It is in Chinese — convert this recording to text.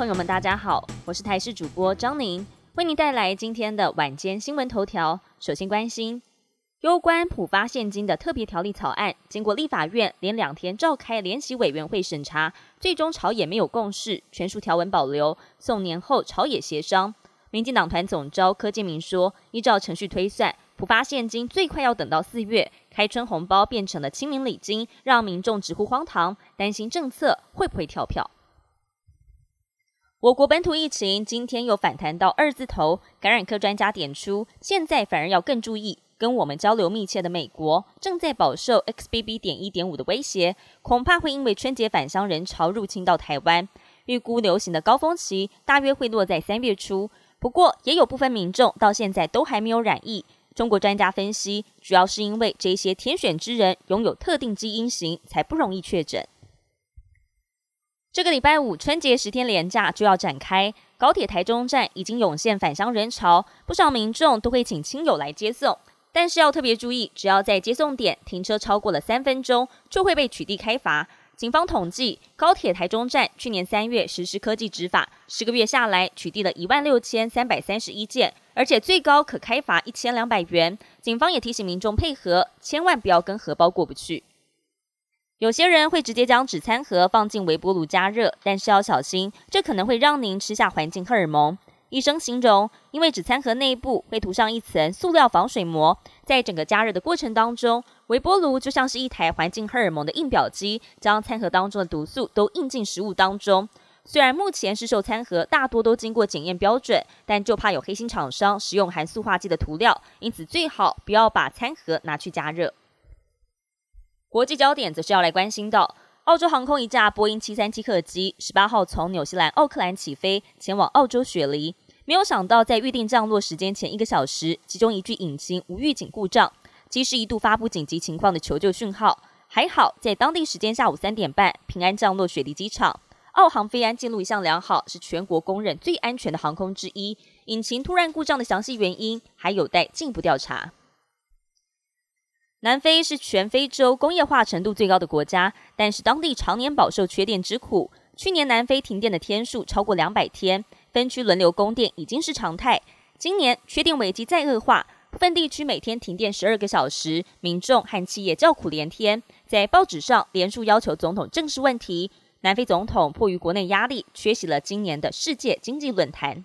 朋友们，大家好，我是台视主播张宁，为您带来今天的晚间新闻头条。首先关心，有关普发现金的特别条例草案，经过立法院连两天召开联席委员会审查，最终朝野没有共识，全数条文保留，送年后朝野协商。民进党团总召柯建明说，依照程序推算，普发现金最快要等到四月，开春红包变成了清明礼金，让民众直呼荒唐，担心政策会不会跳票。我国本土疫情今天又反弹到二字头，感染科专家点出，现在反而要更注意。跟我们交流密切的美国正在饱受 XBB. 点一点五的威胁，恐怕会因为春节返乡人潮入侵到台湾，预估流行的高峰期大约会落在三月初。不过，也有部分民众到现在都还没有染疫。中国专家分析，主要是因为这些天选之人拥有特定基因型，才不容易确诊。这个礼拜五春节十天连假就要展开，高铁台中站已经涌现返乡人潮，不少民众都会请亲友来接送。但是要特别注意，只要在接送点停车超过了三分钟，就会被取缔开罚。警方统计，高铁台中站去年三月实施科技执法，十个月下来取缔了一万六千三百三十一件，而且最高可开罚一千两百元。警方也提醒民众配合，千万不要跟荷包过不去。有些人会直接将纸餐盒放进微波炉加热，但是要小心，这可能会让您吃下环境荷尔蒙。医生形容，因为纸餐盒内部会涂上一层塑料防水膜，在整个加热的过程当中，微波炉就像是一台环境荷尔蒙的印表机，将餐盒当中的毒素都印进食物当中。虽然目前市售餐盒大多都经过检验标准，但就怕有黑心厂商使用含塑化剂的涂料，因此最好不要把餐盒拿去加热。国际焦点则是要来关心到，澳洲航空一架波音七三七客机十八号从纽西兰奥克兰起飞，前往澳洲雪梨，没有想到在预定降落时间前一个小时，其中一具引擎无预警故障，机师一度发布紧急情况的求救讯号，还好在当地时间下午三点半平安降落雪梨机场。澳航飞安记录一向良好，是全国公认最安全的航空之一。引擎突然故障的详细原因还有待进一步调查。南非是全非洲工业化程度最高的国家，但是当地常年饱受缺电之苦。去年南非停电的天数超过两百天，分区轮流供电已经是常态。今年缺电危机再恶化，部分地区每天停电十二个小时，民众和企业叫苦连天，在报纸上连署要求总统正视问题。南非总统迫于国内压力，缺席了今年的世界经济论坛。